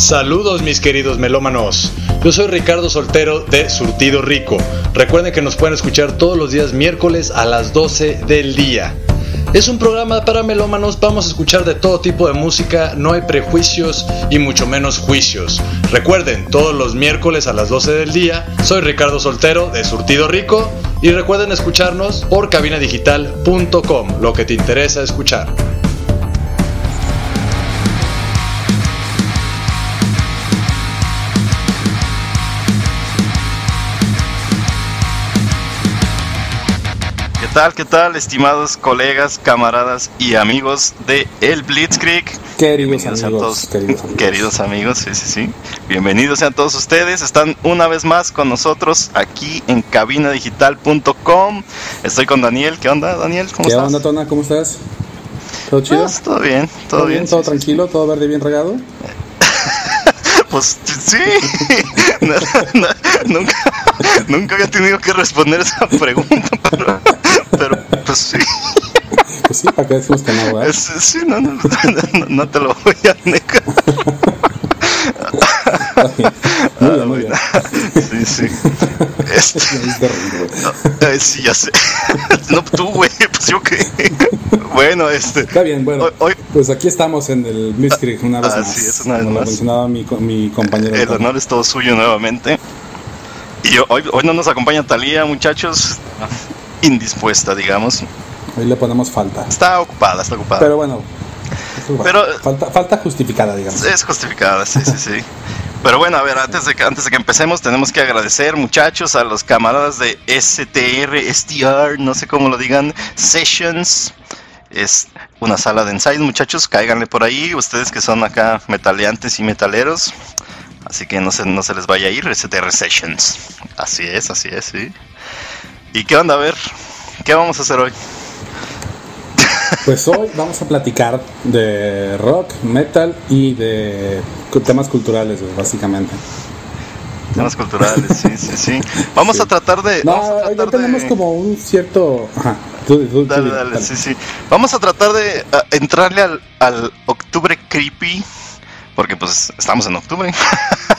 Saludos mis queridos melómanos. Yo soy Ricardo Soltero de Surtido Rico. Recuerden que nos pueden escuchar todos los días miércoles a las 12 del día. Es un programa para melómanos, vamos a escuchar de todo tipo de música, no hay prejuicios y mucho menos juicios. Recuerden, todos los miércoles a las 12 del día, soy Ricardo Soltero de Surtido Rico y recuerden escucharnos por cabinadigital.com, lo que te interesa escuchar. Tal, qué tal, estimados colegas, camaradas y amigos de El Blitzkrieg? Queridos amigos, todos, queridos amigos. queridos amigos, sí, sí, sí. Bienvenidos sean todos ustedes. Están una vez más con nosotros aquí en cabinadigital.com. Estoy con Daniel. ¿Qué onda, Daniel? ¿Cómo ¿Qué estás? onda, Tona? ¿Cómo estás? ¿Todo chido? Pues, todo bien, todo, bien. ¿Todo sí, sí, tranquilo? ¿Todo verde bien regado? Pues sí. No, no, nunca, nunca había tenido que responder esa pregunta, pero, pero pues sí. Pues sí, ¿para qué ¿verdad? Es- sí, no, no, no, no te lo voy a negar. Muy bien, muy bien. Sí, sí. Este, güey. eh, sí, ya sé. No, tú, güey, pues yo qué. Bueno, este. Está bien, bueno. Hoy- Pues aquí estamos en el Blitzkrieg una vez Ah, más. sí, es una vez como lo más. mencionaba mi, mi compañero. El honor es todo suyo nuevamente. Y hoy, hoy no nos acompaña Talía, muchachos. Indispuesta, digamos. Hoy le ponemos falta. Está ocupada, está ocupada. Pero bueno. Pero- falta, falta justificada, digamos. Es justificada, sí, sí, sí. Pero bueno, a ver, antes de, antes de que empecemos, tenemos que agradecer, muchachos, a los camaradas de STR, STR, no sé cómo lo digan, Sessions. Es una sala de ensayo, muchachos, cáiganle por ahí, ustedes que son acá metaleantes y metaleros. Así que no se, no se les vaya a ir, STR Sessions. Así es, así es, sí. ¿Y qué onda? A ver, ¿qué vamos a hacer hoy? Pues hoy vamos a platicar de rock, metal y de temas culturales, básicamente. Temas culturales, sí, sí, sí. Vamos Sí. a tratar de... No, vamos a hoy tenemos de- como un cierto. Ajá. Tú, tú- Dale, dale, dale. sí, sí. Vamos a tratar de entrarle al, al octubre creepy, porque pues estamos en octubre.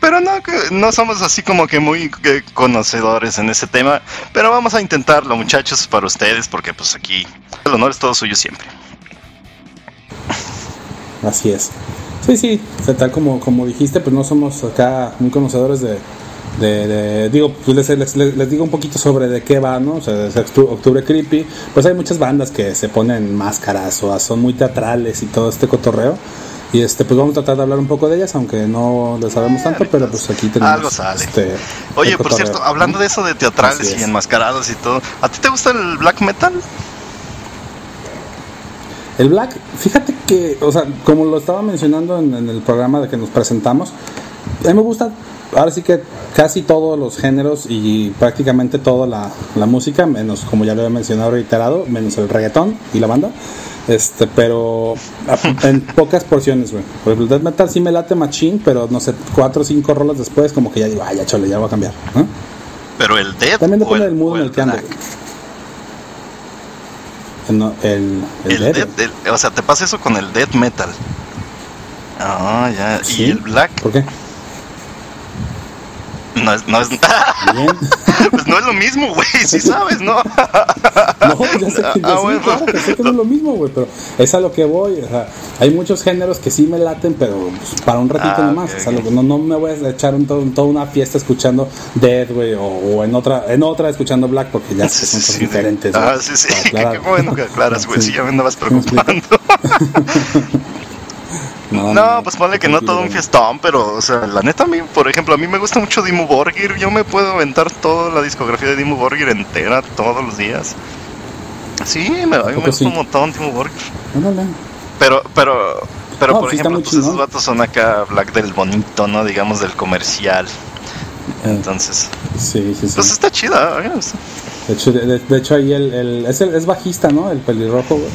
Pero no, no somos así como que muy conocedores en ese tema, pero vamos a intentarlo muchachos para ustedes, porque pues aquí el honor es todo suyo siempre. Así es. Sí, sí, o sea, tal como, como dijiste, pues no somos acá muy conocedores de. de- de- digo, pues les, les- les- digo un poquito sobre de qué va, ¿no? O sea, es Octu- Octubre Creepy. Pues hay muchas bandas que se ponen máscaras o son muy teatrales y todo este cotorreo. Y este, pues vamos a tratar de hablar un poco de ellas, aunque no le sabemos tanto, pero pues aquí tenemos. Algo sale. este, Oye, por cierto, hablando ¿no? de eso de teatrales y enmascarados y todo, ¿a ti te gusta el black metal? El Black, fíjate que, o sea, como lo estaba mencionando en, en el programa de que nos presentamos, a mí me gusta, ahora sí que casi todos los géneros y prácticamente toda la, la música, menos, como ya lo he mencionado reiterado, menos el reggaetón y la banda. Este, pero en pocas porciones, güey. Por ejemplo, death metal sí me late machín, pero no sé, cuatro o cinco rolas después, como que ya digo, ay, ya chole, ya voy a cambiar. ¿no? Pero el death También depende el- del mood en el que ande. black? No, el, el, El death. el- o sea, te pasa eso con el death metal. Ah, ya. Sí. ¿Y el black? ¿Por qué? No es, no es, Bien. pues no es lo mismo, güey, sí sabes, ¿no? No, ya sé que, Ah, sí, bueno. claro que sé que no es lo mismo, güey, pero es a lo que voy. O sea, hay muchos géneros que sí me laten, pero pues, para un ratito Ah, nomás. ok, o sea, ok. lo que no, no me voy a echar un, todo- toda una fiesta escuchando Dead, güey, o, o en otra en otra escuchando Black, porque ya sé que son cosas Sí, diferentes. Ah, sí, sí, qué, bueno que aclaras, güey, sí, ya me andabas ¿Sí preocupando. No, pues ponle que no todo un fiestón, pero, o sea, la neta, a mí, por ejemplo, a mí me gusta mucho Dimmu Borgir. Yo me puedo aventar toda la discografía de Dimmu Borgir entera todos los días. Sí, me, a mí me gusta sí? un montón Dimmu Borgir. Ándale. Pero, pero, pero No, por sí ejemplo, pues esos vatos son acá Black del bonito, ¿no? Digamos del comercial. Eh, Entonces, sí, sí, sí. pues está chida. gusta. De hecho, de, de hecho ahí el, el, es, el, es bajista, ¿no? El pelirrojo, güey.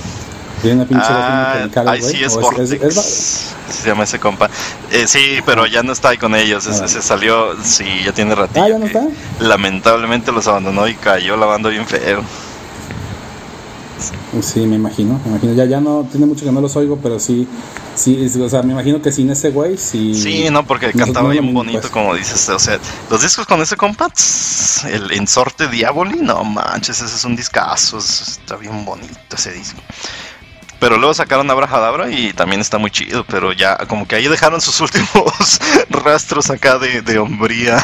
Tiene una pinche Ah, angelical, ahí güey, sí es Vortex. es- se llama ese compa. Eh, sí, pero ya no está ahí con ellos. Ah. ese salió, sí, ya tiene ratillo. Ah, ¿ya no está? Lamentablemente, los abandonó y cayó la banda bien feo. Sí, me imagino, me imagino. Ya, ya no, tiene mucho que no los oigo, pero sí, sí, o sea, me imagino que sin ese güey, sí. Sí, no, porque cantaba bien bonito, pues. como dices. O sea, los discos con ese compa, el Ensorte Diaboli, no manches, ese es un discazo, está bien bonito ese disco. Pero luego sacaron Abrahadabra y también está muy chido, pero ya como que ahí dejaron sus últimos rastros acá de, de hombría.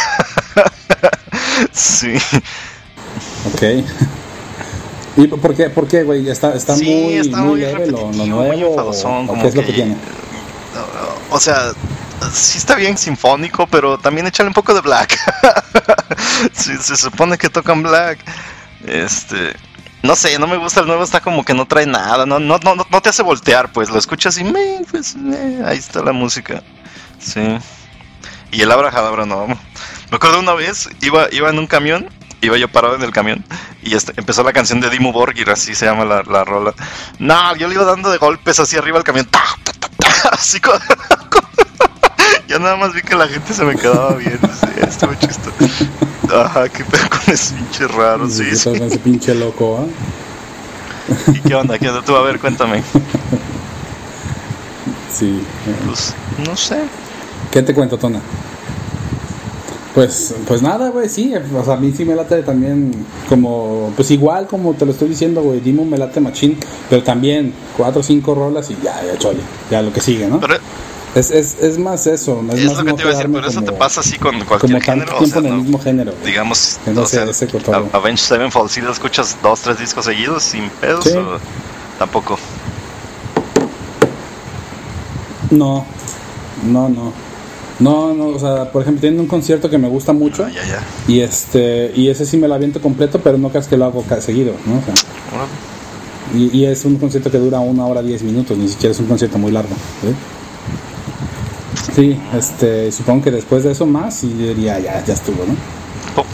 sí. Ok. ¿Y por qué, por qué, güey? ¿Está, está muy, está muy, leve lo, nuevo? ¿o ¿Qué es lo que tiene? O sea, sí está bien sinfónico, pero también échale un poco de black. se supone que tocan black. Este, no sé, no me gusta el nuevo, está como que no trae nada, no, no, no, no te hace voltear, pues lo escuchas y me, pues, ahí está la música. Sí. Y el abrajadabra no. Me acuerdo una vez, iba, iba en un camión iba yo parado en el camión y este, empezó la canción de Dimo Borgir, así se llama la, la, rola. No, yo le iba dando de golpes así arriba al camión, así con, ya nada más vi que la gente se me quedaba bien, sí, estuvo chistoso. Ajá, qué pedo con ese pinche raro, sí. sí. Con ese pinche loco, ¿ah? ¿Y qué onda? ¿Qué onda tú? A ver, cuéntame. Sí. Pues, no sé. ¿Qué te cuento, Tona? Pues, pues nada, güey, sí, o sea, a mí sí me late también como, pues igual como te lo estoy diciendo, güey, Dimo me late machín, pero también cuatro o cinco rolas y ya, ya chole, ya lo que sigue, ¿no? Es, es, es más eso, es, es más lo que te iba a decir, pero eso te pasa así con cualquier como género. Tanto tiempo en el mismo género. Digamos, o sea, ese Avenged Sevenfold, si lo escuchas dos, tres discos seguidos sin pedos, o tampoco. No, no, no. No, no, o sea, por ejemplo, tiene un concierto que me gusta mucho. Ah, ya, ya. Y este y ese sí me lo aviento completo, pero no creas que lo hago seguido, ¿no? O sea, y, y, es un concierto que dura una hora diez minutos, ni siquiera es un concierto muy largo. ¿sí? Este, supongo que después de eso más y diría, ya, ya estuvo, ¿no?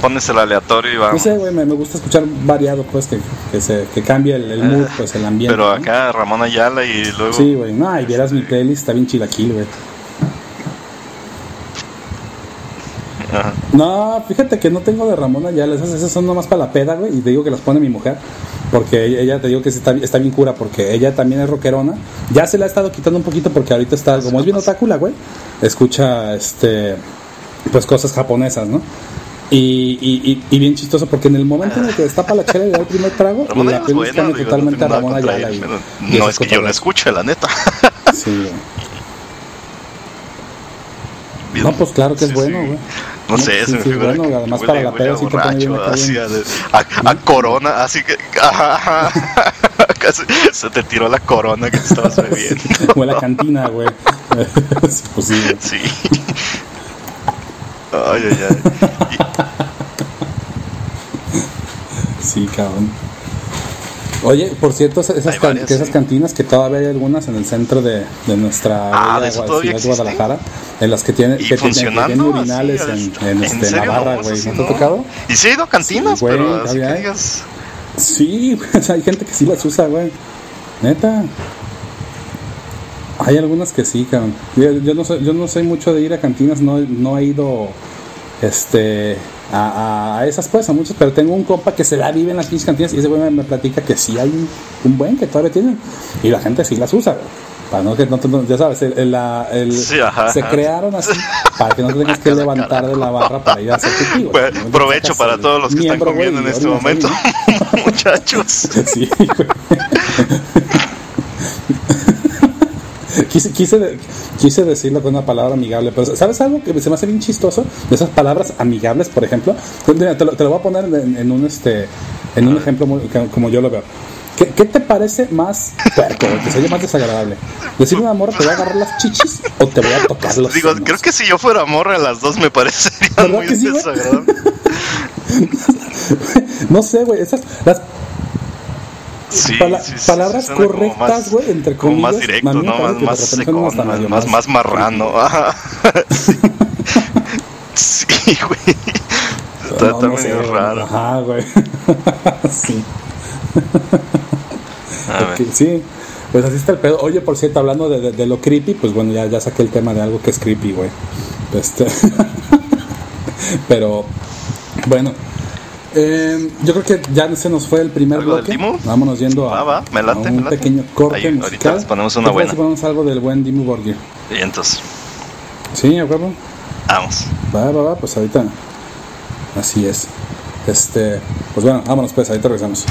Pones el aleatorio y va. No sé, güey, me, gusta escuchar variado, pues, que, que, se, que cambie el, mood, ah, pues, el ambiente. Pero acá Ramón Ayala y luego. Sí, güey, no, y vieras mi playlist, está bien chilaquil, güey. No, fíjate que no tengo de Ramón Ayala, esas, esas son nomás para la peda, güey, y te digo que las pone mi mujer, porque ella, te digo que está, está bien cura, porque ella también es rockerona, ya se la ha estado quitando un poquito porque ahorita está, como es bien otácula, güey, escucha, este, pues cosas japonesas, ¿no? Y, y, y, bien chistoso porque en el momento en el que destapa la chela y da el primer trago, la playlist totalmente a Ramón Ayala. no es que yo la escuche, la neta. Sí, no, pues claro que es bueno, güey. No, sé, se me sí, bueno, además para la peda sí te pone bien así, a, a, corona, así que casi se te tiró la corona que te estabas bebiendo. o la cantina, güey. es posible. Sí. Ay, ay, ay. sí, cabrón. Oye, por cierto, esas, esas cantinas que todavía hay algunas en el centro de, de nuestra ah, de ciudad Guadalajara, en las que tienen, que tienen, urinales en, en, este, Navarra, güey. ¿No te ha tocado? Y sí he ido a cantinas, sí, güey, pero así que digas... Sí, hay gente que sí las usa, güey. Neta. Hay algunas que sí, cabrón. Yo, yo, no soy, yo no soy mucho de ir a cantinas, no, no he ido este a, a, esas pues, a muchos, pero tengo un compa que se la vive en las pinches cantinas y ese güey me, platica que sí hay un, buen que todavía tienen y la gente sí las usa, Para no que no, ya sabes, el, el, se crearon así para que no te tengas que levantar de la barra para ir a hacer pipí. Pues, provecho para todos los que están comiendo en este momento, muchachos. Sí, quise, quise, quise decirlo con una palabra amigable, pero ¿sabes algo que se me hace bien chistoso? De esas palabras amigables, por ejemplo. Te lo, te lo voy a poner en, un, este, en un ejemplo como yo lo veo. ¿Qué, ¿Qué, te parece más puerco, que se oye más desagradable? ¿Decir una morra te voy a agarrar las chichis o te voy a tocar los Digo, creo que si yo fuera morra, las dos me parecerían muy desagradables. no sé, güey, esas, las palabras correctas, güey, entre comillas. Más directo, ¿no? Más, más secón, más, más, más, marrano. sí, güey. Está, no, medio raro. Ajá, güey. sí. sí. Pues así está el pedo. Oye, por cierto, hablando de, de, de, lo creepy, pues bueno, ya, ya saqué el tema de algo que es creepy, güey. Este. Pero, bueno, Eh, yo creo que ya se nos fue el primer ¿Algo del bloque. Vámonos yendo a, Va, va, me late, a un me late. pequeño corte Ahí, ahorita musical. les ponemos una ¿Qué tal buena. si ponemos algo del buen Dimu Borgir? Y entonces, Sí, a huevo. vamos. Va, va, va, pues ahorita. Así es. Este, pues bueno, vámonos pues, ahorita regresamos.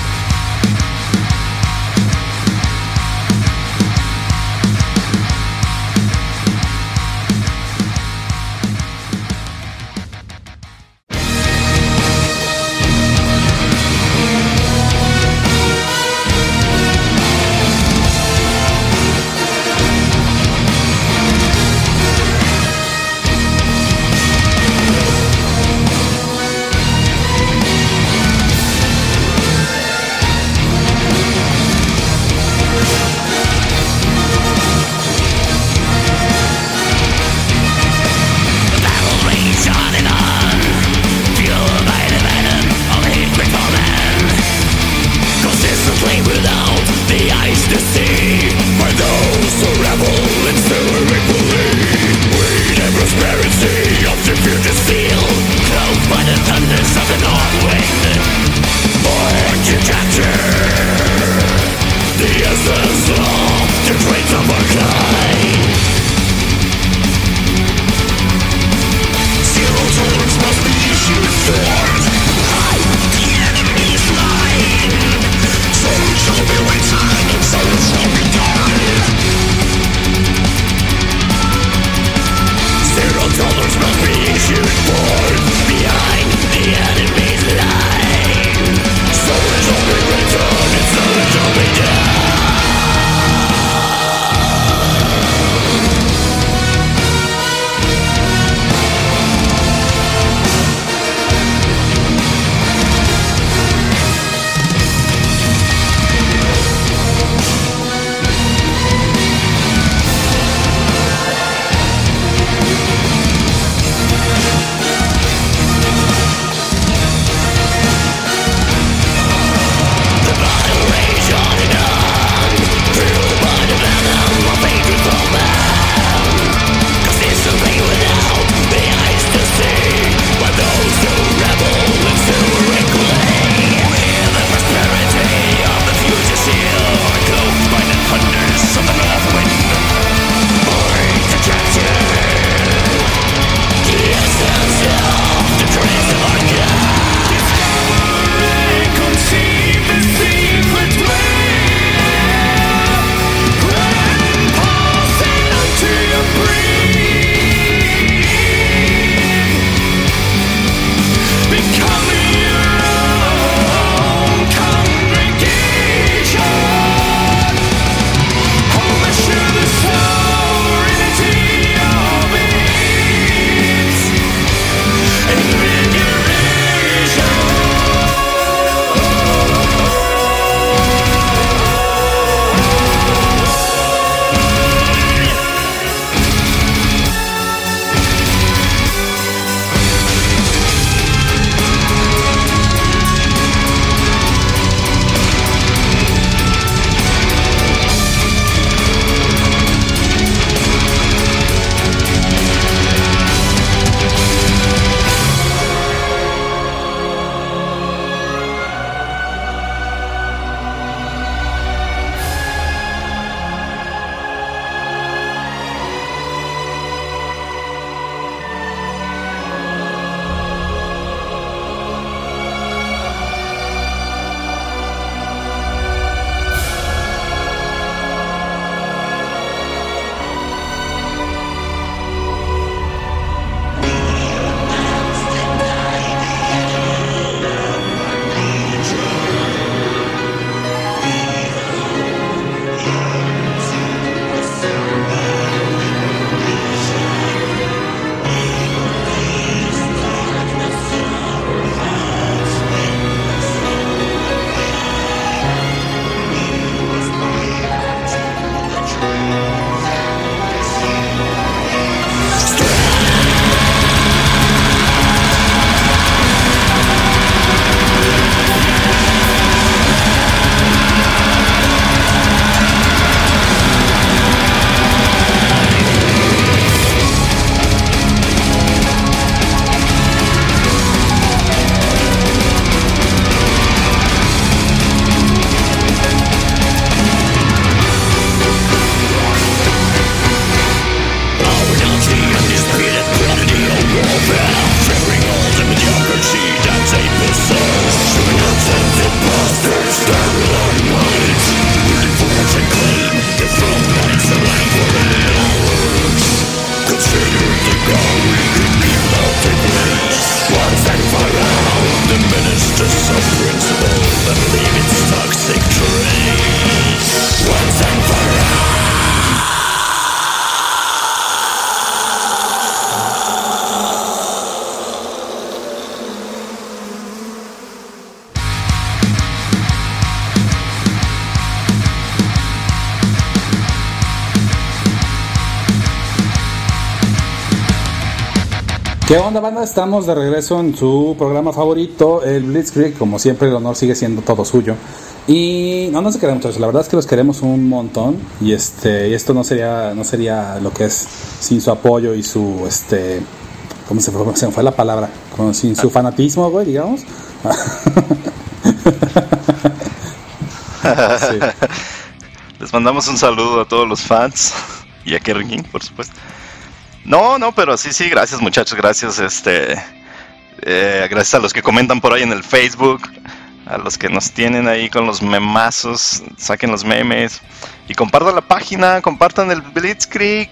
¿Qué onda, banda? Estamos de regreso en su programa favorito, el Blitzkrieg. Como siempre, el honor sigue siendo todo suyo. Y no, no se quedan muchachos. La verdad es que los queremos un montón. Y este, y esto no sería, no sería lo que es sin su apoyo y su, este, ¿cómo se fue, se me fue la palabra? Como sin su fanatismo, güey, digamos. Sí. Les mandamos un saludo a todos los fans y a Kerry King, por supuesto. No, no, pero sí, sí, gracias muchachos, gracias, este, eh, gracias a los que comentan por ahí en el Facebook, a los que nos tienen ahí con los memazos, saquen los memes y compartan la página, compartan el Blitzkrieg,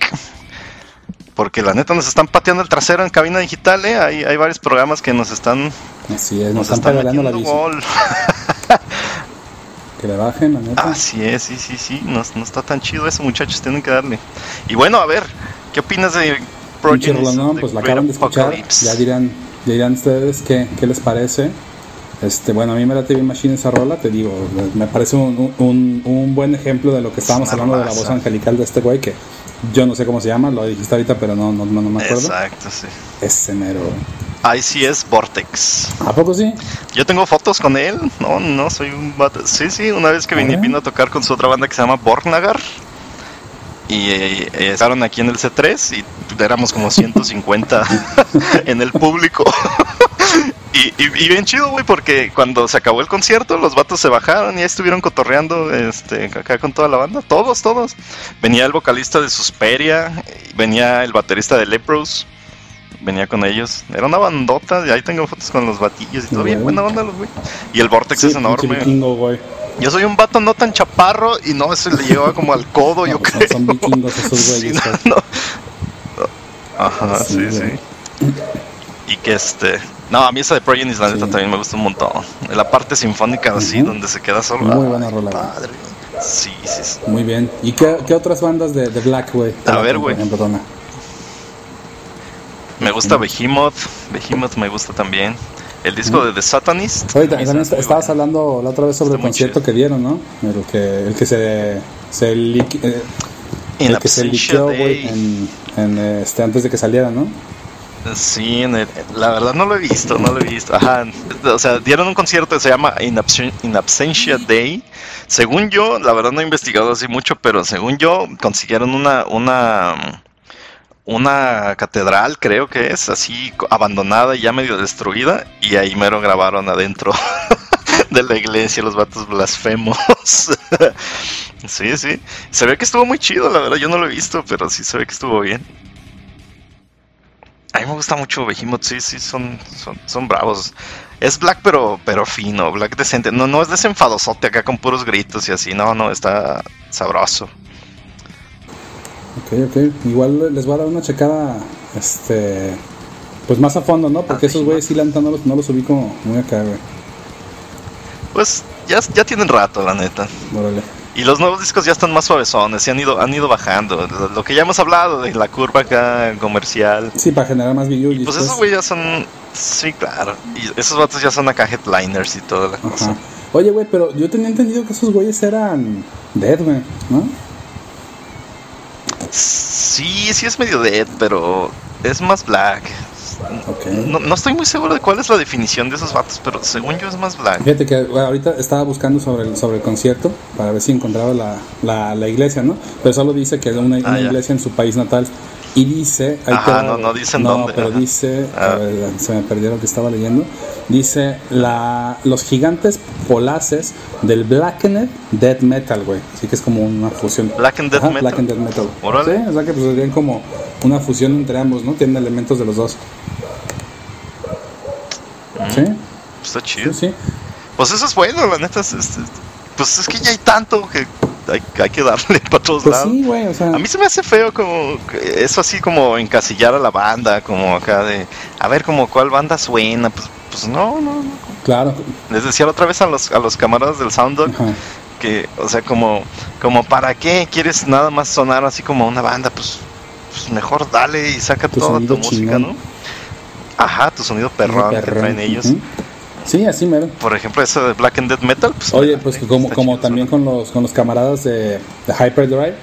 porque la neta nos están pateando el trasero en cabina digital, ¿eh? hay, hay varios programas que nos están, Así es, nos, están, regalando la bici. gol. Que le bajen, la neta. Así es, sí, sí, sí, no, no está tan chido eso muchachos, tienen que darle. Y bueno, a ver, ¿qué opinas de the pues la acaban de escuchar. Ya dirán, ya dirán ustedes qué, qué les parece. Este, bueno, a mí me la TV Machine esa rola, te digo, me parece un, un, un buen ejemplo de lo que estábamos una hablando de la voz angelical de este güey, que yo no sé cómo se llama, lo dijiste ahorita, pero no, no, no, me acuerdo. Exacto, sí. Ese mero. ICS Vortex. ¿A poco sí? Yo tengo fotos con él. No, no, soy un vato. Sí, sí, una vez que vine, vino a tocar con su otra banda que se llama Borgnagar. Y eh, estaban aquí en el C3 y éramos como 150 en el público. y, y- y bien chido, güey, porque cuando se acabó el concierto, los vatos se bajaron y ahí estuvieron cotorreando este, acá con toda la banda. Todos, todos. Venía el vocalista de Susperia, venía el baterista de Lepros. Venía con ellos. Era una bandota. Y ahí tengo fotos con los batillos y todo. Bien buena onda, los güey. Y el Vortex Sí, es enorme. güey. Yo soy un vato no tan chaparro y no, ese le llevaba como al codo, yo No, creo. son vikingos esos Sí, güeyes, no, güey. no. Ajá, Sí, sí. Y que este. No, a mí esa de Progenies, la neta, también me gusta un montón. La parte sinfónica así, Ujú. donde se queda solo. Muy buena rola. Padre. Sí, sí, sí. Muy bien. ¿Y qué, qué otras bandas de, de Black, güey? A ver, güey. Me gusta Behemoth. Behemoth me gusta también. El disco de The Satanist. Oye, también se me est- hace muy estabas bueno. hablando la otra vez sobre Está el concierto chido. que dieron, ¿no? El que, el que se, se, liqui- eh, el que se Absentia liqueó, güey, Day. en, en, este, antes de que saliera, ¿no? Sí, en el- la verdad no lo he visto, no lo he visto. Ajá, o sea, dieron un concierto que se llama In, Absen- In Absentia Day. Según yo, la verdad no he investigado así mucho, pero según yo consiguieron una una una catedral, creo que es, así abandonada y ya medio destruida, y ahí mero grabaron adentro de la iglesia los vatos blasfemos. sí, sí. Se ve que estuvo muy chido, la verdad, yo no lo he visto, pero sí se ve que estuvo bien. A mí me gusta mucho Behemoth, sí, sí, son, son, son bravos. Es black pero, pero fino, black decente. No, no es desenfadosote acá con puros gritos y así, no, no, está sabroso. Ok, ok. Igual les voy a dar una checada, este, pues más a fondo, ¿no? Porque Ah, esos güeyes sí, neta, no los, no los ubico muy acá, güey. Pues ya, ya tienen rato, la neta. Órale. Y los nuevos discos ya están más suavezones y han ido, han ido bajando. Lo, lo que ya hemos hablado de la curva acá comercial. Sí, para generar más videos. Pues esos güey ya son. Sí, claro. Y esos vatos ya son acá headliners y toda la cosa. Oye, güey, pero yo tenía entendido que esos güeyes eran Dead, güey, ¿no? Sí, sí es medio dead, pero es más black. No, no estoy muy seguro de cuál es la definición de esos vatos, pero según yo es más black. Fíjate que bueno, ahorita estaba buscando sobre el, sobre el concierto para ver si encontraba la, la, la iglesia, ¿no? Pero solo dice que es una, Ah, iglesia en su país natal. Y dice. ahí Ajá, no- no dicen no, dónde, pero ajá. dice. Ah. A ver, se me perdió lo que estaba leyendo. Dice: la, los gigantes polaces del Blackened Death Metal, güey. Así que es como una fusión. Black and Death Metal. Black Death Metal. Sí, o sea que pues serían como una fusión entre ambos, ¿no? Tienen elementos de los dos. Sí, Está chido. sí, sí. Pues eso es bueno, la neta. es- es- es- pues es que ya hay tanto que hay, hay que darle para todos Pues lados. sí, güey, o sea. A mí se me hace feo como que eso así como encasillar a la banda, como acá de a ver como cuál banda suena, pues pues no, no, no. Claro. Les decía la otra vez a los a los camaradas del Sound Dog Ajá. que o sea, como como para qué quieres nada más sonar así como una banda, pues pues mejor dale y saca Tu toda tu música, chingón. ¿no? Ajá, tu sonido perrón que Perrón. traen ellos. Ujú. Sí, así mero. Por ejemplo, eso de Black and Dead Metal, pues Oye, pues como, también con los, con los camaradas de, de Hyperdrive,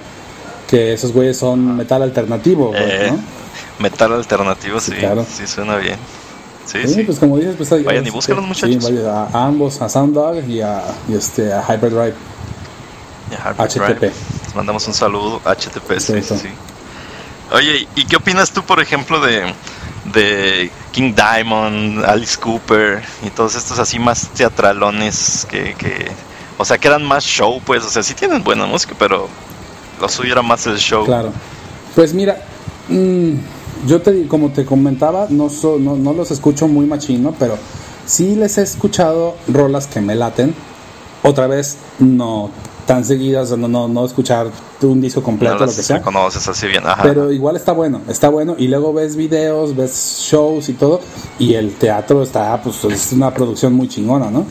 que esos güeyes son metal alternativo, güey, Eh, ¿no? metal alternativo, sí, sí, suena bien. Sí, sí, pues como dices, pues ahí, Vayan y busquen los muchachos. Sí, a, a, ambos, a Sound y a, y este, a Hyperdrive. HTTP. Les mandamos un saludo, HTTP, sí, sí. Oye, ¿y qué opinas tú, por ejemplo, de, de King Diamond, Alice Cooper y todos estos así más teatralones que, que, o sea, que eran más show, pues, o sea, sí tienen buena música, pero lo suyo era más el show. Claro. Pues mira, mmm, yo te, como te comentaba, no, no, no, los escucho muy machino, pero sí les he escuchado rolas que me laten. Otra vez, no tan seguidas, no, no, no escuchar un disco completo, lo que sea. conoces así bien, Pero igual está bueno, está bueno. Y luego ves videos, ves shows y todo. Y el teatro está, pues es una producción muy chingona, ¿no?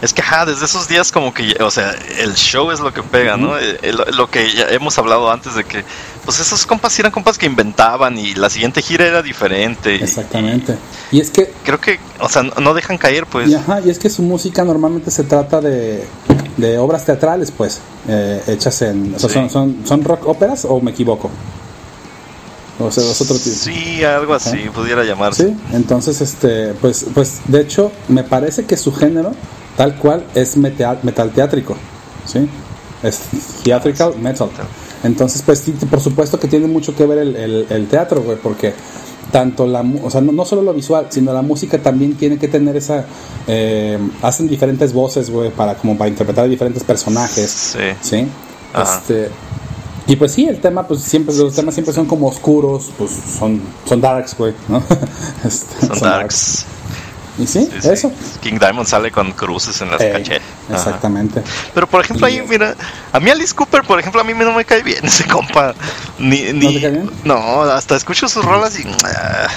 Es que, ajá, desde esos días como que, o sea, el show es lo que pega, ¿no? lo que ya hemos hablado antes de que, pues esos compas eran compas que inventaban y la siguiente gira era diferente. Exactamente. Y, es que... Creo que, o sea, no dejan caer, pues. Y, ajá, y es que su música normalmente se trata de, de obras teatrales, pues, eh, hechas en... O sea, son, son, son rock óperas o me equivoco? O sea, es otro tipo. Sí, algo así, pudiera llamarse. Sí, entonces, este, pues, pues, de hecho, me parece que su género tal cual es metal, metal teátrico, ¿sí? Es theatrical metal. Entonces, pues sí, por supuesto que tiene mucho que ver el, el, teatro, güey, porque tanto la, o sea, no, solo lo visual, sino la música también tiene que tener esa, eh, hacen diferentes voces, güey, para como para interpretar a diferentes personajes, sí, ¿sí? Este, y pues sí, el tema, pues siempre, los temas siempre son como oscuros, pues son, son darks, güey, ¿no? Este, son, darks. ¿Y sí? eso. King Diamond sale con cruces en las cachetas. Exactamente. Pero por ejemplo, ahí, mira, a mí Alice Cooper, por ejemplo, a mí no me cae bien ese compa. Ni, ni, ¿No te cae bien? No, hasta escucho sus rolas y. Ah,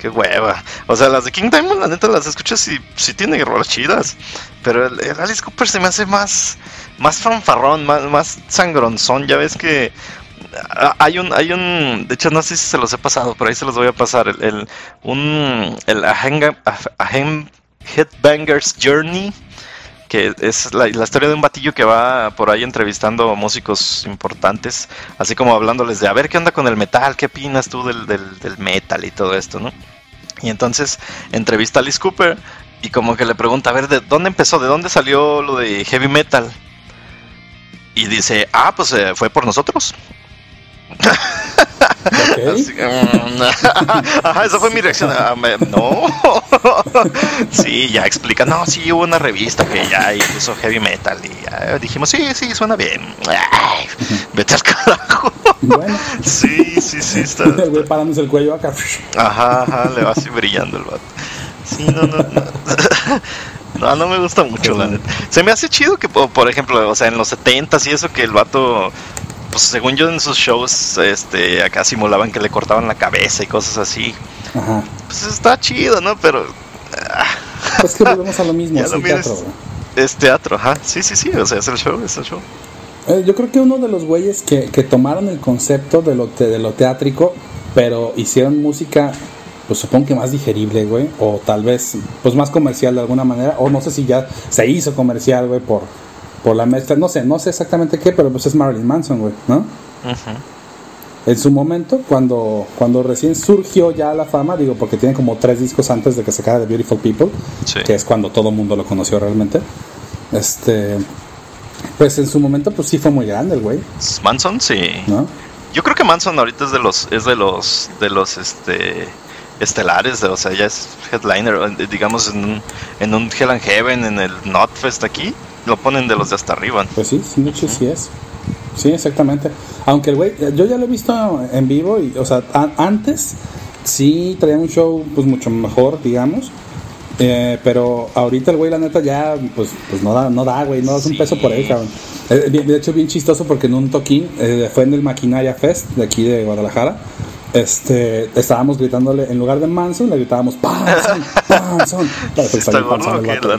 qué hueva. O sea, las de King Diamond, la neta, las escuchas y sí tiene rolas chidas. Pero el, Alice Cooper se me hace más. Más fanfarrón, más, más sangronzón. Ya ves que hay un, hay un, de hecho no sé si se los he pasado, pero ahí se los voy a pasar, el, el el Headbangers Journey, que es la, historia de un batillo que va por ahí entrevistando músicos importantes, así como hablándoles de a ver qué onda con el metal, qué opinas tú del, del, del metal y todo esto, ¿no? Y entonces entrevista a Alice Cooper y como que le pregunta, a ver, ¿de dónde empezó? ¿De dónde salió lo de heavy metal? Y dice, ah, pues eh, fue por nosotros. Mm, ajá, esa fue mi reacción. Ah, no. sí, ya explica. No, sí, hubo una revista que ya hizo heavy metal y ya dijimos, sí, sí, suena bien. vete al carajo. Bueno. Sí, sí, sí. Está, El güey parándose el cuello acá. Ajá, ajá, le va así brillando el vato. Sí, no, no, no. No, no me gusta mucho, la neta. Se me hace chido que, por ejemplo, o sea, en los 70 y eso, que el vato pues según yo en sus shows, este, acá simulaban que le cortaban la cabeza y cosas así. Ajá. Pues está chido, ¿no? Pero... Ah. Pues que volvemos a lo mismo, es teatro. Es teatro, ajá. Sí, sí, sí, o sea, es el show, es el show. Eh, yo creo que uno de los güeyes que, que tomaron el concepto de lo, de lo teátrico, pero hicieron música, pues supongo que más digerible, güey, o tal vez, pues más comercial de alguna manera, o no sé si ya se hizo comercial, güey, por por la mezcla, no sé, no sé exactamente qué, pero pues es Marilyn Manson, güey, ¿no? En su momento, cuando, cuando recién surgió ya la fama, digo, porque tiene como tres discos antes de que se sacara de Beautiful People, que es cuando todo el mundo lo conoció realmente, este, pues en su momento, pues sí fue muy grande el güey. Manson, sí. ¿No? Yo creo que Manson ahorita es de los, es de los, de los, este, estelares, o sea, ya es headliner, digamos, en un, en un Hell and Heaven, en el Notfest aquí lo ponen de los de hasta arriba. Pues sí, sí, mucho sí es. Sí, exactamente. Aunque el güey, yo ya lo he visto en vivo y, o sea, antes sí traía un show pues mucho mejor, digamos. Eh, pero ahorita el güey, la neta, ya pues, pues no da, no da, güey, no das un peso por él, cabrón. Eh, de hecho, bien chistoso porque en un toquín eh, fue en el Maquinaria Fest de aquí de Guadalajara este, estábamos gritándole, en lugar de Manson, le gritábamos Panson, Panson.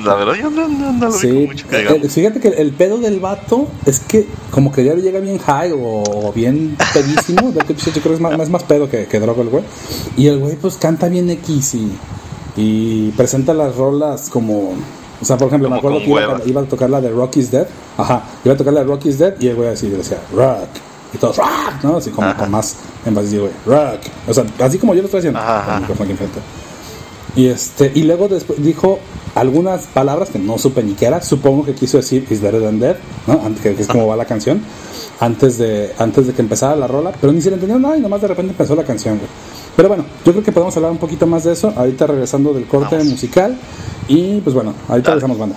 la, verdad yo no, no, lo sí. mucho que eh, Fíjate que el pedo del vato es que como que ya llega bien high o, bien pedísimo, yo creo que es más, más pedo que, que droga el güey. Y el güey pues canta bien X y, y presenta las rolas como... O sea, por ejemplo, me acuerdo que iba, a tocar la de Rocky's Dead. Ajá, iba a tocar la de Rocky's Dead y el güey así decía, Rock y todos rock, ¿no? Así como con más énfasis, güey, rock. O sea, así como yo lo estoy haciendo, con el micrófono aquí enfrente. Y este, y luego después dijo algunas palabras que no supe ni qué era, supongo que quiso decir is better than dead, ¿no? Antes que, es como va la canción, antes de, antes de que empezara la rola, pero ni se le entendió nada y nomás de repente empezó la canción, güey. Pero bueno, yo creo que podemos hablar un poquito más de eso, ahorita regresando del corte Vamos. musical, y pues bueno, ahorita Dale. regresamos banda.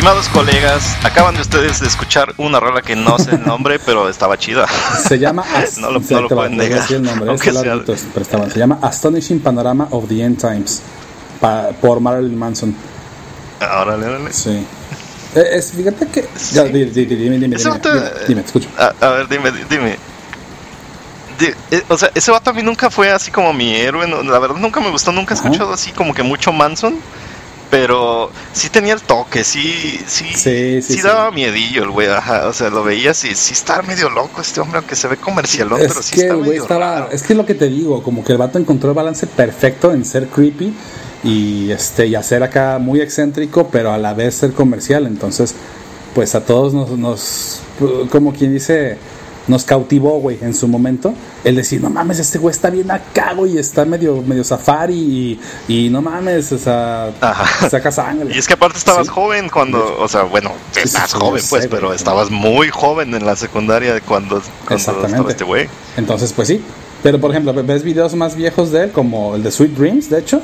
Estimados colegas, acaban de ustedes de escuchar una rola que no sé el nombre, pero estaba chida. Se llama No lo- Sí, no pueden negar, el nombre, es sea- pero bueno. Se llama Astonishing Panorama of the End Times pa- por Marilyn Manson. Órale, órale. Sí. Eh, es, fíjate que. Ya, dime, dime, dime, dime, Ese dime, vato- dime, dime, te escucho. A, a ver, dime, dime. Di- eh, o sea, ese vato a mí nunca fue así como mi héroe. no, la verdad, nunca me gustó. Nunca he escuchado así como que mucho Manson. Pero sí tenía el toque, sí, sí, Sí, sí, sí. daba miedillo el güey, ajá, o sea, lo veías y sí estaba medio loco este hombre, aunque se ve comercialón, pero sí que está el medio estaba. raro. Es que es lo que te digo, como que el vato encontró el balance perfecto en ser creepy y este y hacer acá muy excéntrico, pero a la vez ser comercial. Entonces, pues a todos nos, nos como quien dice, nos cautivó, güey, en su momento. El decir, no mames, este güey está bien acá, güey, está medio, medio safari y, y no mames, o sea, Ajá. saca sangre. Y es que aparte estabas Sí. joven cuando, o sea, bueno, Sí, estás sí, joven pues, sé, pero güey. estabas muy joven en la secundaria cuando, cuando estaba este güey. Entonces, pues sí. Pero por ejemplo, ves videos más viejos de él, como el de Sweet Dreams, de hecho.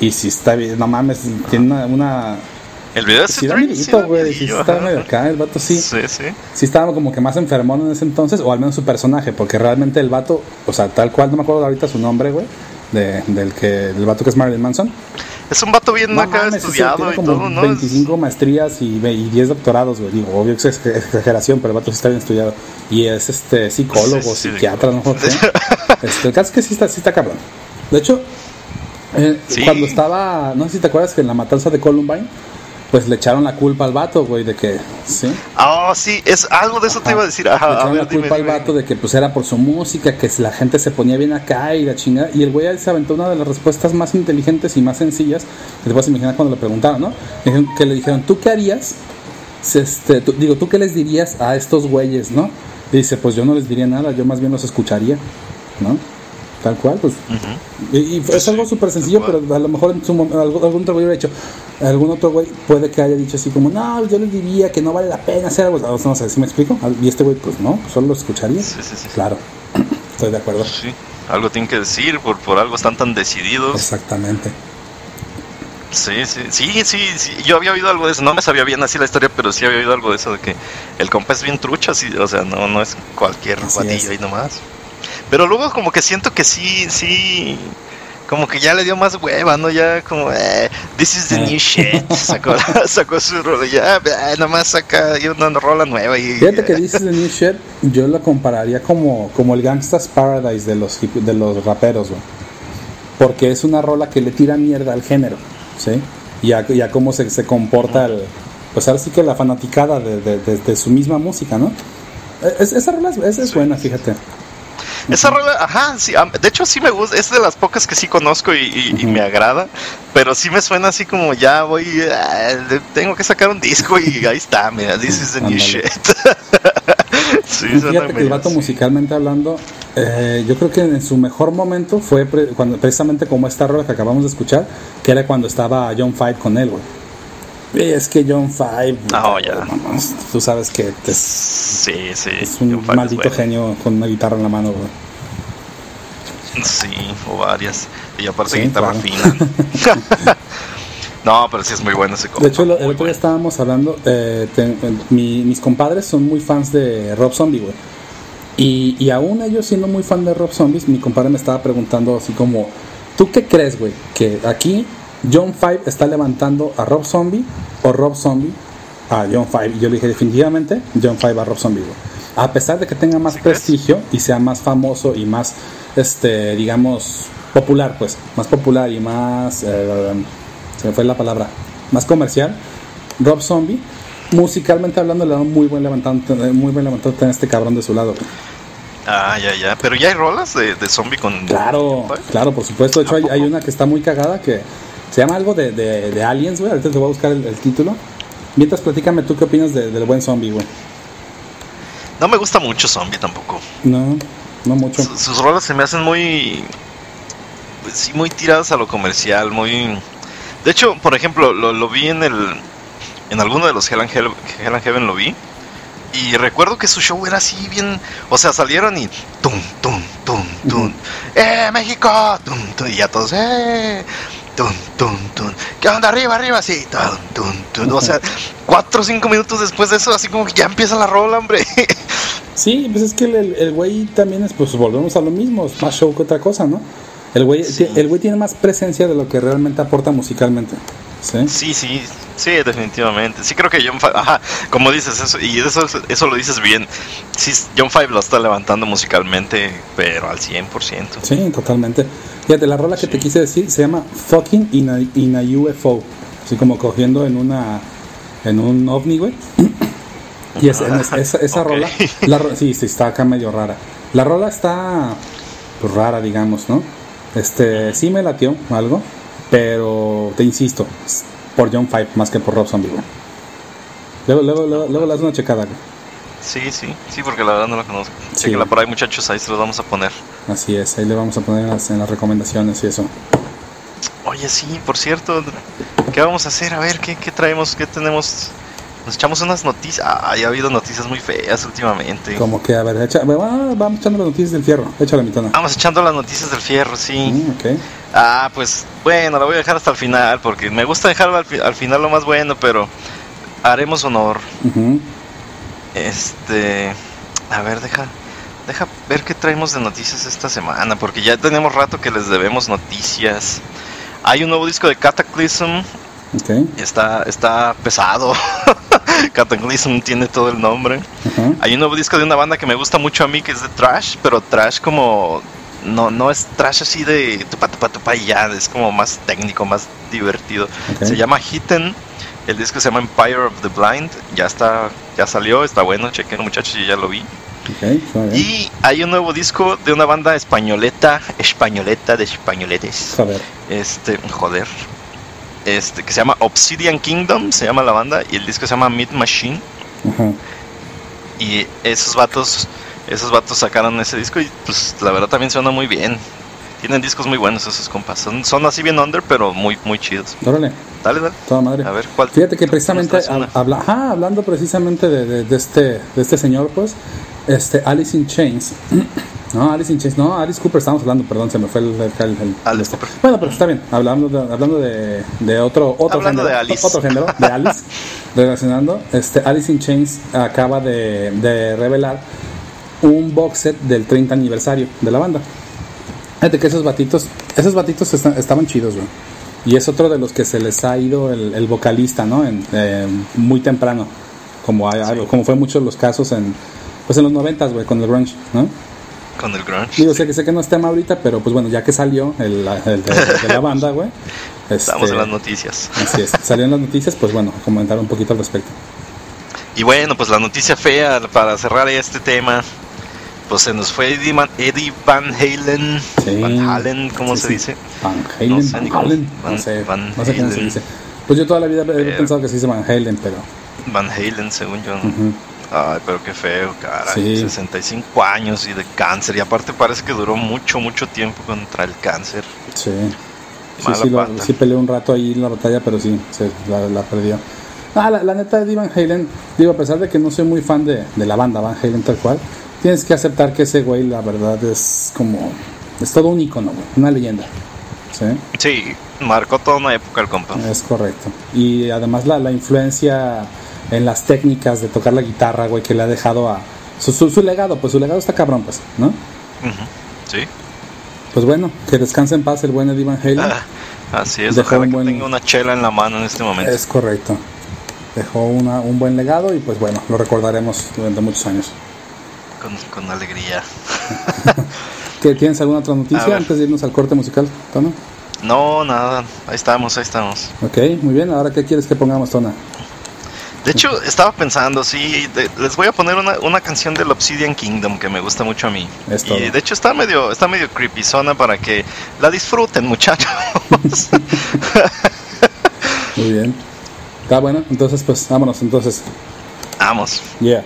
Y si está bien, no mames, tiene una. una El video de sí da sí miedito, güey. Sí ajá. medio acá, el vato sí. Sí, sí. Sí estaba como que más enfermón en ese entonces, o al menos su personaje, porque realmente el vato, o sea, tal cual, no me acuerdo ahorita su nombre, güey. De, del que del vato que es Marilyn Manson. Es un vato bien No acá mames, ese estudiado tiene y como todo, ¿no? 25 maestrías y, y 10 doctorados, güey. Digo, obvio que es ex- exageración, pero el vato sí está bien estudiado. Y es este psicólogo, Sí, sí, psiquiatra, no sé. Este, el caso es que sí está, sí está cabrón. De hecho, eh, Sí. cuando estaba, no sé si te acuerdas que en la matanza de Columbine, pues le echaron la culpa al vato, güey, de que, sí. Ah, sí, es algo de eso te iba a decir. Le a echaron ver, la dime, culpa al dime. vato de que pues era por su música, que la gente se ponía bien acá y la chingada. Y el güey se aventó una de las respuestas más inteligentes y más sencillas que te puedes imaginar cuando le preguntaron, ¿no? Que le dijeron, ¿tú qué harías? Este, tú- digo, ¿tú qué les dirías a estos güeyes, no? Y dice, pues yo no les diría nada, yo más bien los escucharía, ¿no? Tal cual, pues. Y, y es algo súper sencillo, pero a lo mejor en su mom- algún, otro güey hubiera dicho, algún otro güey puede que haya dicho así como, no, yo les diría que no vale la pena hacer algo. O sea, No sé, ¿sí me explico? Y este güey, pues no, solo lo escucharía. Sí, sí, sí. Claro, estoy de acuerdo. Sí, algo tienen que decir, por, por algo están tan decididos. Exactamente. Sí, sí, sí, sí, sí, yo había oído algo de eso, no me sabía bien así la historia, pero sí había oído algo de eso, de que el compa es bien trucha, sí, o sea, no, no es cualquier Así es. ahí nomás. Pero luego como que siento que sí, sí, como que ya le dio más hueva, ¿no? Ya como, eh, this is the Eh. new shit, sacó, sacó su rola, ya, eh, nomás saca una rola nueva y... Fíjate que dices de New Shit, yo lo compararía como, como el Gangsta's Paradise de los, hip- de los raperos, güey. Porque es una rola que le tira mierda al género, ¿sí? Y a, y a cómo se, se comporta el... Pues ahora sí que la fanaticada de, de- de- de su misma música, ¿no? Es- esa rola es, esa es buena, fíjate. Esa rola, ajá, sí, de hecho sí me gusta, es de las pocas que sí conozco y, y- y me agrada, pero sí me suena así como ya voy, de- tengo que sacar un disco y ahí está, mira, this is the new shit. sí, Y Fíjate que el vato así. musicalmente hablando, eh, yo creo que en su mejor momento fue pre- cuando precisamente como esta rola que acabamos de escuchar, que era cuando estaba John Five con él, güey. Es que John Five, No, ya. tú sabes que es, Sí, sí. es un es maldito bueno. genio con una guitarra en la mano, güey. Sí, o varias. Y aparte Sí, guitarra claro. fina. no, pero sí es muy bueno ese compa. De hecho, el, otro día estábamos hablando, eh, mi- mis compadres son muy fans de Rob Zombie, güey. Y, y aún ellos siendo muy fan de Rob Zombies, mi compadre me estaba preguntando así como, ¿tú qué crees, güey? Que aquí John Five está levantando a Rob Zombie o Rob Zombie a John Five. Y yo le dije definitivamente John Five a Rob Zombie. A pesar de que tenga más prestigio y sea más famoso y más, este, digamos, popular, pues, más popular y más, eh, se me fue la palabra, más comercial, Rob Zombie, musicalmente hablando, le da un muy buen levantante, muy buen levantante este cabrón de su lado. Ah, ya, ya. Pero ya hay rolas de, de zombie con. Claro, claro, por supuesto. De hecho, hay una que está muy cagada que se llama algo de, de, de Aliens, güey. Ahorita te voy a buscar el, el título. Mientras, platícame tú qué opinas de- del buen zombie, güey. No me gusta mucho zombie tampoco. No, no mucho. Su- sus rolas se me hacen muy. pues sí, muy tiradas a lo comercial, muy. De hecho, por ejemplo, lo, lo vi en el. En alguno de los Hell and, Hell- Hell and Heaven lo vi. Y recuerdo que su show era así bien. O sea, salieron y. ¡Tum, tum, tum, tum! ¡Eh, México! ¡Tum, tum! Y ya todos. ¡Eh! ¡Tum, tum, tum! ¿Qué onda? Arriba, arriba, sí. O sea, cuatro o cinco minutos después de eso, así como que ya empieza la rola, hombre. Sí, pues es que el- el güey también es, pues volvemos a lo mismo, es más show que otra cosa, ¿no? El güey, el güey tiene más presencia de lo que realmente aporta musicalmente. Sí, sí, sí, sí definitivamente. Sí creo que John Five, ajá, como dices eso, y eso, eso lo dices bien, sí, John Five lo está levantando musicalmente, pero al 100%. Sí, totalmente. Fíjate, la rola que te quise decir se llama Fucking in a, in a UFO, así como cogiendo en una, en un ovni, güey. Y esa, esa, rola, la, sí, sí, está acá medio rara. La rola está pues, rara, digamos, ¿no? Este, sí me latió algo, pero te insisto, por John Five más que por Rob Zombie, Luego, luego, luego, luego le das una checada, Sí, sí, sí, porque la verdad no la conozco. Sí. por ahí, muchachos, ahí se los vamos a poner. Así es, ahí le vamos a poner en las, en las recomendaciones y eso. Oye, sí, por cierto, ¿qué vamos a hacer? A ver, ¿qué, qué traemos? ¿Qué tenemos? Nos echamos unas noticias. Ay, ha habido noticias muy feas últimamente. Como que, a ver, echa, vamos echando las noticias del fierro. Échale, mi tona. Vamos echando las noticias del fierro, sí. Mm, okay. Ah, pues bueno, la voy a dejar hasta el final porque me gusta dejarlo al, final lo más bueno, pero haremos honor. Este, a ver, deja, deja ver qué traemos de noticias esta semana, porque ya tenemos rato que les debemos noticias. Hay un nuevo disco de Cataclysm. Okay. Está, está pesado. Cataclysm tiene todo el nombre. Hay un nuevo disco de una banda que me gusta mucho a mí, que es de Trash, pero Trash como no, no es trash así de tupa tupa tupa y ya, es como más técnico, más divertido. Se llama Hitten, el disco se llama Empire of the Blind, ya está, ya salió, está bueno, chequen muchachos, yo ya lo vi. y hay un nuevo disco de una banda españoleta, españoleta de españoletes. Joder. Este, joder. Este, que se llama Obsidian Kingdom, se llama la banda, y el disco se llama Mid Machine. Y esos vatos esos vatos sacaron ese disco y pues la verdad también suena muy bien. Tienen discos muy buenos esos compas. Son, son así bien under, pero muy muy chidos. Órale. Dale, dale. Toda madre. A ver, ¿cuál? Fíjate que precisamente habla, hablando precisamente de, de, este de este señor, pues, este Alice in Chains. No, Alice in Chains, no, Alice Cooper estamos hablando, perdón, se me fue el, el, Alice Cooper. Bueno, pero está bien, hablando de, hablando de, de otro otro género, de Alice. otro género, de Alice, relacionando, este Alice in Chains acaba de, de revelar un box set del 30 aniversario de la banda. Fíjate que esos batitos, esos batitos estaban chidos, güey. Y es otro de los que se les ha ido el, vocalista, ¿no? En, eh, muy temprano, como, como fue muchos los casos en, pues en los noventas, güey, con el grunge, ¿no? Con el grunge. Digo, sé que sé que no es tema ahorita, pero pues bueno, ya que salió el, de, la banda, güey. Estamos en este, las noticias. Así es, salió en las noticias, pues bueno, comentar un poquito al respecto. Y bueno, pues la noticia fea para cerrar este tema pues se nos fue Eddie, Van Halen. Van Halen, ¿cómo se dice? Van Halen, no sé, Van Halen. no sé, no sé cómo se dice. Pues yo toda la vida he pensado que se dice Van Halen, pero. Van Halen, según yo. Ay, pero qué feo, cara. 65 años y de cáncer. Y aparte parece que duró mucho, mucho tiempo contra el cáncer. Sí. sí, sí, peleó un rato ahí en la batalla, pero sí, se, la, perdió. Ah, la, neta de Van Halen, digo, a pesar de que no soy muy fan de, de la banda Van Halen tal cual, tienes que aceptar que ese güey, la verdad, es como. Es todo un icono, güey, una leyenda. ¿Sí? Sí, marcó toda una época el compa. Es correcto. Y además la, la influencia en las técnicas de tocar la guitarra, güey, que le ha dejado a. Su, su, legado, pues su legado está cabrón, pues, ¿no? Sí. Pues bueno, que descanse en paz el buen Eddie Van Halen. Ah, así es, Dejó un buen... que tenga una chela en la mano en este momento. Es correcto. Dejó una, un buen legado y pues bueno, lo recordaremos durante muchos años con, alegría. ¿Tienes alguna otra noticia antes de irnos al corte musical, Tono? No, nada, ahí estamos, ahí estamos. Ok, muy bien, ahora qué quieres que pongamos, Tona? De hecho, estaba pensando, sí, les voy a poner una, una, canción del Obsidian Kingdom que me gusta mucho a mí. y de hecho está medio, está medio creepy zona para que la disfruten, muchachos. Muy bien. Está bueno, entonces pues vámonos entonces. Vamos. Yeah.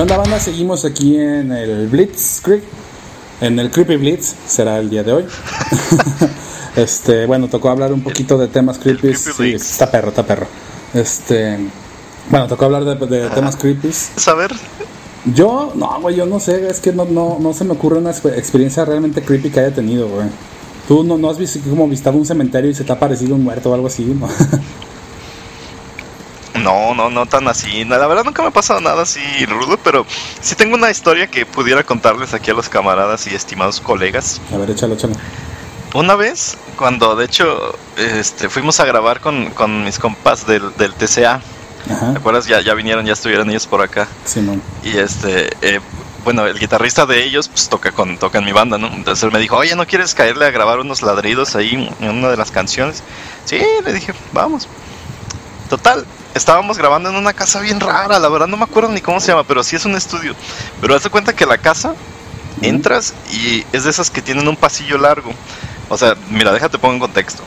¿Qué onda, banda? Seguimos aquí en el Blitzkrieg. En el Creepy Blitz será el día de hoy. este, bueno, tocó hablar un poquito de temas creepy. Sí, está perro, está perro. Este, bueno, tocó hablar de, temas creepy. Saber. Yo, no, güey, yo no sé, es que no, no, no se me ocurre una experiencia realmente creepy que haya tenido, güey. Tú no, no has visto como visitado un cementerio y se te ha parecido un muerto o algo así, ¿no? No, no, no tan así. La verdad nunca me ha pasado nada así rudo, pero sí tengo una historia que pudiera contarles aquí a los camaradas y estimados colegas. A ver, échalo, échalo. Una vez, cuando de hecho este, fuimos a grabar con, con mis compas del, del TCA, ¿te acuerdas? Ya, ya vinieron, ya estuvieron ellos por acá. Sí, no. Y este, eh, bueno, el guitarrista de ellos pues toca con toca en mi banda, ¿no? Entonces él me dijo, oye, ¿no quieres caerle a grabar unos ladridos ahí en una de las canciones? Sí, le dije, vamos. Total, estábamos grabando en una casa bien rara, la verdad no me acuerdo ni cómo se llama, pero sí es un estudio. Pero haz de cuenta que la casa, entras y es de esas que tienen un pasillo largo. O sea, mira, déjate pongo en contexto.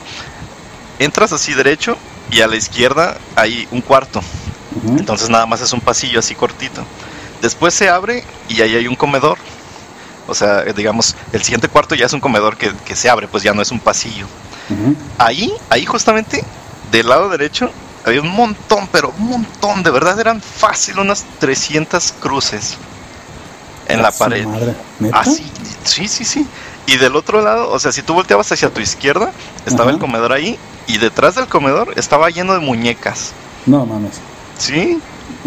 Entras así derecho y a la izquierda hay un cuarto. Entonces nada más es un pasillo así cortito. Después se abre y ahí hay un comedor. O sea, digamos, el siguiente cuarto ya es un comedor que, se abre, pues ya no es un pasillo. Ahí, ahí justamente, del lado derecho, había un montón, pero un montón, de verdad eran fácil unas 300 cruces en la pared. Así, sí, sí, sí. Y del otro lado, o sea, si tú volteabas hacia tu izquierda, estaba el comedor ahí, y detrás del comedor estaba lleno de muñecas. No mames. Sí,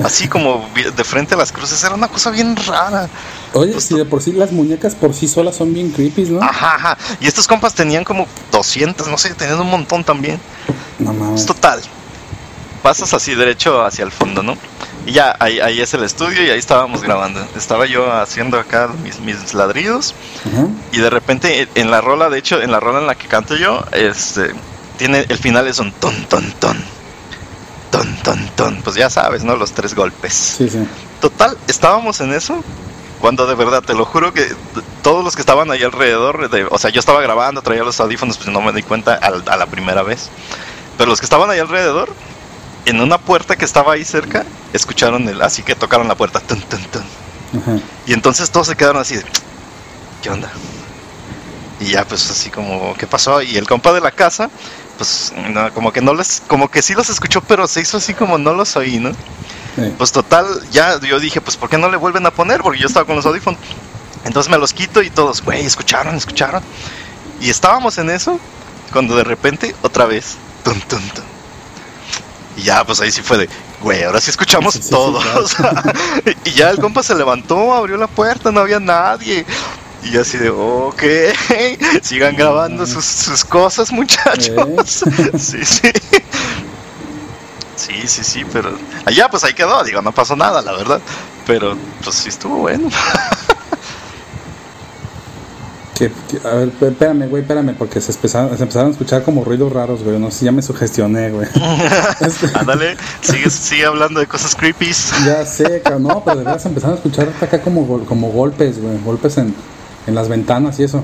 así como de frente a las cruces, era una cosa bien rara. Oye, pues si de por sí las muñecas por sí solas son bien creepy, ¿no? Ajá, ajá. Y estos compas tenían como 200, no sé, tenían un montón también. No mames. Es total pasas así derecho hacia el fondo, ¿no? Y ya, ahí, ahí es el estudio y ahí estábamos grabando. Estaba yo haciendo acá mis, mis ladridos y de repente en la rola, de hecho, en la rola en la que canto yo, este, tiene, el final es un ton, ton, ton. Ton, ton, ton. Pues ya sabes, ¿no? Los tres golpes. Sí, sí. Total, estábamos en eso cuando de verdad, te lo juro que todos los que estaban ahí alrededor, de, o sea, yo estaba grabando, traía los audífonos, pues no me di cuenta a, a la primera vez. Pero los que estaban ahí alrededor en una puerta que estaba ahí cerca, escucharon el, así que tocaron la puerta, Y entonces todos se quedaron así, ¿qué onda? Y ya pues así como, ¿qué pasó? Y el compa de la casa, pues como que no les, como que sí los escuchó, pero se hizo así como no los oí, ¿no? Pues total, ya yo dije, pues ¿por qué no le vuelven a poner? Porque yo estaba con los audífonos. Entonces me los quito y todos, güey, escucharon, escucharon. Y estábamos en eso, cuando de repente, otra vez, tum, tum, tum y ya, pues ahí sí fue de, güey, ahora sí escuchamos todos. y ya el compa se levantó, abrió la puerta, no había nadie. Y así de, ok, sigan grabando sus, sus cosas, muchachos. sí, sí. Sí, sí, sí, pero allá pues ahí quedó, digo, no pasó nada, la verdad. Pero pues sí estuvo bueno. A ver, espérame, güey, espérame, porque se empezaron, se empezaron a escuchar como ruidos raros, güey. No sé, ya me sugestioné, güey. Ándale, sigue, sigue hablando de cosas creepy. Ya sé, no, pero de verdad se empezaron a escuchar acá como, como golpes, güey. Golpes en, en las ventanas y eso.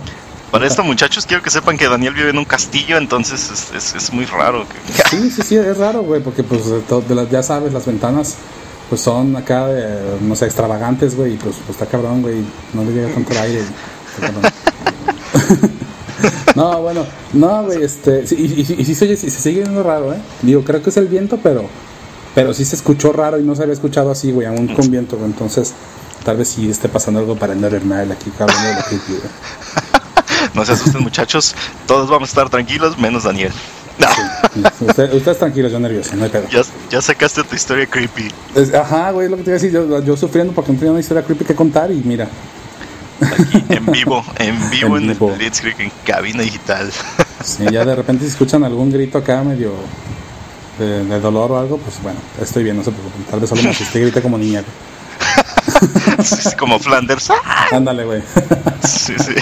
Para esto, muchachos, quiero que sepan que Daniel vive en un castillo, entonces es, es, muy raro. Sí, sí, sí, es raro, güey, porque pues de las, ya sabes, las ventanas pues son acá, de, no sé, extravagantes, güey, y pues, pues, está cabrón, güey, no le llega tanto el aire. no, bueno, no, güey, este, y, y, si se, se sigue viendo raro, ¿eh? Digo, creo que es el viento, pero, pero sí se escuchó raro y no se había escuchado así, güey, aún con viento, entonces tal vez sí esté pasando algo para paranormal aquí, cabrón, de la No se asusten, muchachos, todos vamos a estar tranquilos, menos Daniel. usted, ustedes tranquilos, yo nervioso, no hay pedo. Ya, ya sacaste tu historia creepy. ajá, güey, lo que te iba a decir, yo, yo sufriendo porque no tenía una historia creepy que contar y mira, Aquí en vivo, en vivo en, el Blitzkrieg, en cabina digital. Sí, ya de repente si escuchan algún grito acá medio de, dolor o algo, pues bueno, estoy bien, no se preocupen. Tal vez solo me asusté y grité como niña. como Flanders. Ándale, güey. Sí, sí.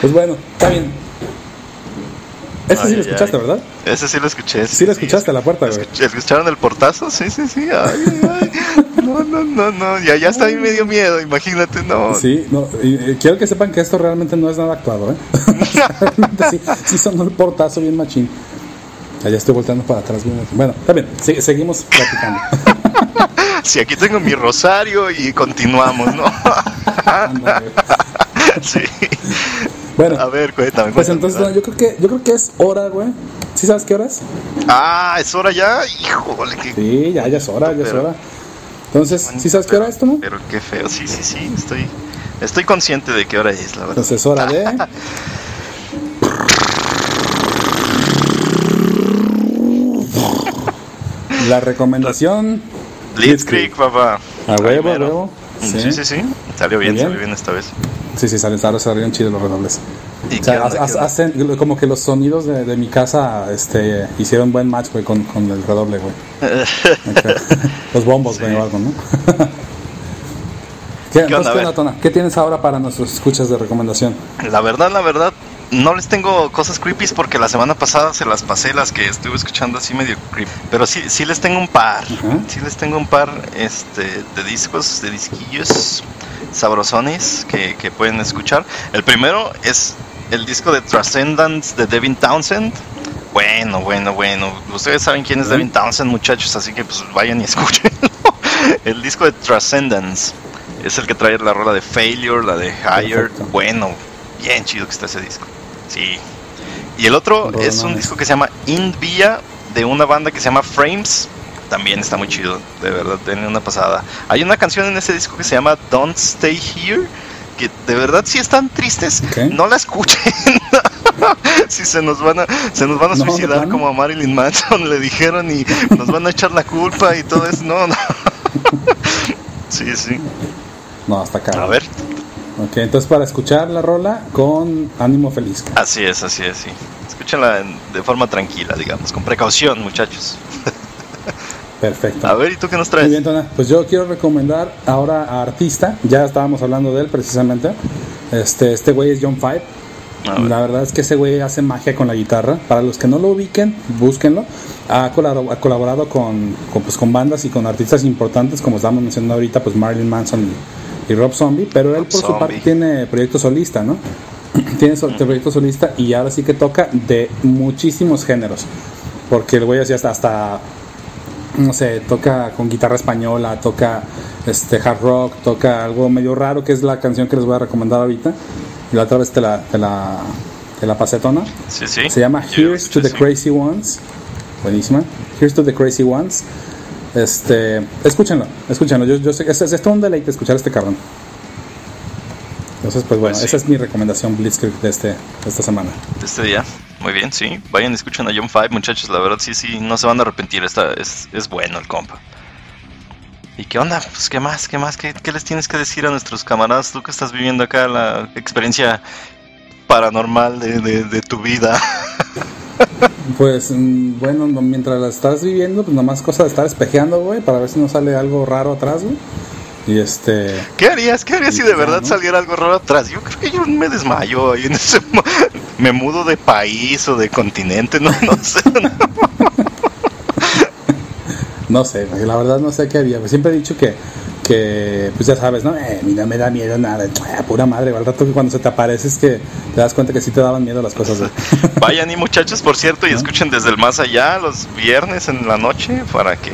Pues bueno, está bien. Ese sí lo escuchaste, ¿verdad? Ese sí lo escuché. Sí, lo escuchaste a la puerta, güey. ¿Escucharon el portazo? Sí, sí, sí. Ay, ay. No, no, no, no. Ya, ya está ahí medio miedo, imagínate, no. Sí, no. Y, quiero que sepan que esto realmente no es nada actuado, ¿eh? realmente sí, sí sonó el portazo bien machín. Ya, estoy volteando para atrás. Bien. Bueno, está bien. seguimos platicando. sí, aquí tengo mi rosario y continuamos, ¿no? sí. Bueno, a ver, cuéntame. Pues entonces, yo creo que yo creo que es hora, güey. ¿Sí sabes qué hora es? Ah, es hora ya. Híjole, que Sí, ya, ya es hora, ya es hora. Entonces, ¿sí sabes qué hora es esto, no? Pero qué feo, sí, sí, sí, estoy estoy consciente de qué hora es, la verdad. Entonces, es hora de La recomendación Blitzkrieg, papá. A huevo, a huevo. Sí, sí, sí. Salió bien, salió bien esta vez. Sí, sí, salen, salieron chidos los redobles. O sea, hacen como que los sonidos de, de, mi casa este, hicieron buen match, güey, con, con el redoble, güey. los bombos, güey, o algo, ¿no? ¿Qué, ¿Qué, onda, ¿Qué tienes ahora para nuestros escuchas de recomendación? La verdad, la verdad, no les tengo cosas creepy porque la semana pasada se las pasé las que estuve escuchando así medio creepy. Pero sí, sí les tengo un par. Sí les tengo un par este, de discos, de disquillos sabrosones que, que pueden escuchar. El primero es el disco de Transcendence de Devin Townsend. Bueno, bueno, bueno. Ustedes saben quién es Devin Townsend, muchachos, así que pues vayan y escuchen. el disco de Transcendence es el que trae la rola de Failure, la de Higher. Bueno, bien chido que está ese disco. Sí. Y el otro es un disco que se llama In Via de una banda que se llama Frames. También está muy chido, de verdad, tiene una pasada. Hay una canción en ese disco que se llama Don't Stay Here, que de verdad si están tristes, no la escuchen. si se nos van a se nos van a suicidar como a Marilyn Manson le dijeron y nos van a echar la culpa y todo eso. No, no. sí, sí. No, hasta acá. A ver, Ok, entonces para escuchar la rola con ánimo feliz. Así es, así es, sí. Escúchenla de forma tranquila, digamos, con precaución, muchachos. Perfecto. A ver, ¿y tú qué nos traes? Muy bien, Tona. Pues yo quiero recomendar ahora a artista, ya estábamos hablando de él precisamente. Este, este güey es John Five. La verdad es que ese güey hace magia con la guitarra. Para los que no lo ubiquen, búsquenlo. Ha colaborado, con, con, pues, con bandas y con artistas importantes, como estábamos mencionando ahorita, pues Marilyn Manson y y Rob Zombie, pero él por su parte tiene proyecto solista, ¿no? tiene proyecto solista y ahora sí que toca de muchísimos géneros, porque el güey hasta, hasta no sé, toca con guitarra española, toca este hard rock, toca algo medio raro que es la canción que les voy a recomendar ahorita. Y la otra vez te la, te la, te la pasé tona. Sí, sí. Se llama Here's to the Crazy Ones. Buenísima. Here's to the Crazy Ones. Este, escúchenlo, escúchenlo. Yo, yo sé es, es, todo un deleite escuchar a este cabrón. Entonces, pues bueno, pues esa es mi recomendación Blitzkrieg de, este, de esta semana. De este día. Muy bien, sí. Vayan y escuchen a John Five, muchachos. La verdad, sí, sí, no se van a arrepentir. Esta, es, es bueno el compa. ¿Y qué onda? Pues, ¿qué más? ¿Qué más? ¿Qué, ¿Qué les tienes que decir a nuestros camaradas? Tú que estás viviendo acá la experiencia paranormal de, de, de tu vida. Pues mm, bueno, mientras la estás viviendo, pues nomás cosa de estar espejeando, güey, para ver si no sale algo raro atrás, güey. Y este. ¿Qué harías? ¿Qué harías si de verdad saliera algo raro atrás? Yo creo que yo me desmayo ahí en ese. Me mudo de país o de continente, no, no sé. no sé, la verdad no sé qué haría. Siempre he dicho que que pues ya sabes, ¿no? Eh, no me da miedo nada, pura madre, al rato que cuando se te aparece es que te das cuenta que sí te daban miedo las cosas. Vayan y muchachos, por cierto, y escuchen desde el más allá los viernes en la noche para que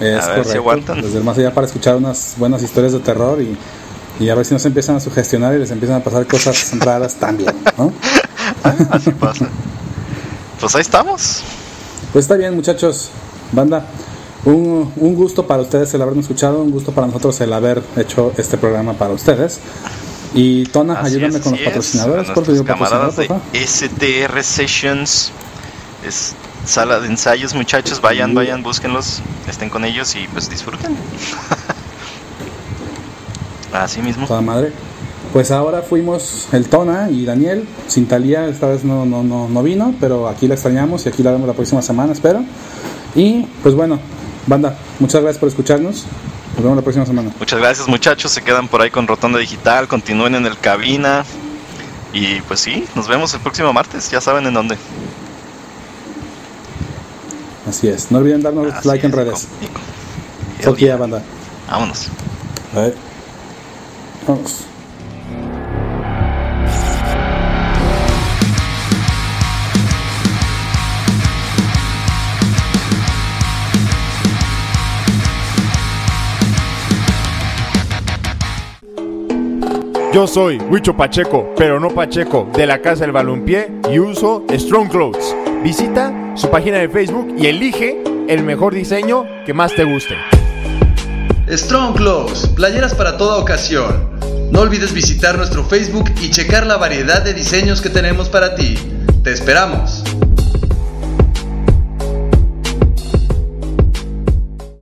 a ver si aguantan. Desde el más allá para escuchar unas buenas historias de terror y, y a ver si no se empiezan a sugestionar y les empiezan a pasar cosas raras también, ¿no? Así pasa. Pues ahí estamos. Pues está bien, muchachos. Banda, un, un, gusto para ustedes el habernos escuchado, un gusto para nosotros el haber hecho este programa para ustedes. Y Tona, ayúdame con los patrocinadores, por favor. Camaradas de STR Sessions, es sala de ensayos, muchachos, vayan, vayan, búsquenlos, estén con ellos y pues disfruten. Así mismo. Toda madre. Pues ahora fuimos el Tona y Daniel, sin Talía, esta vez no, no, no, no vino, pero aquí la extrañamos y aquí la vemos la próxima semana, espero. Y pues bueno, Banda, muchas gracias por escucharnos. Nos vemos la próxima semana. Muchas gracias muchachos, se quedan por ahí con Rotonda Digital, continúen en el cabina. Y pues sí, nos vemos el próximo martes, ya saben en dónde. Así es. No olviden darnos like en redes. Aquí ya, banda. Vámonos. A ver. Vamos. Yo soy Huicho Pacheco, pero no Pacheco, de la Casa del Balompié y uso Strong Clothes. Visita su página de Facebook y elige el mejor diseño que más te guste. Strong Clothes, playeras para toda ocasión. No olvides visitar nuestro Facebook y checar la variedad de diseños que tenemos para ti. Te esperamos.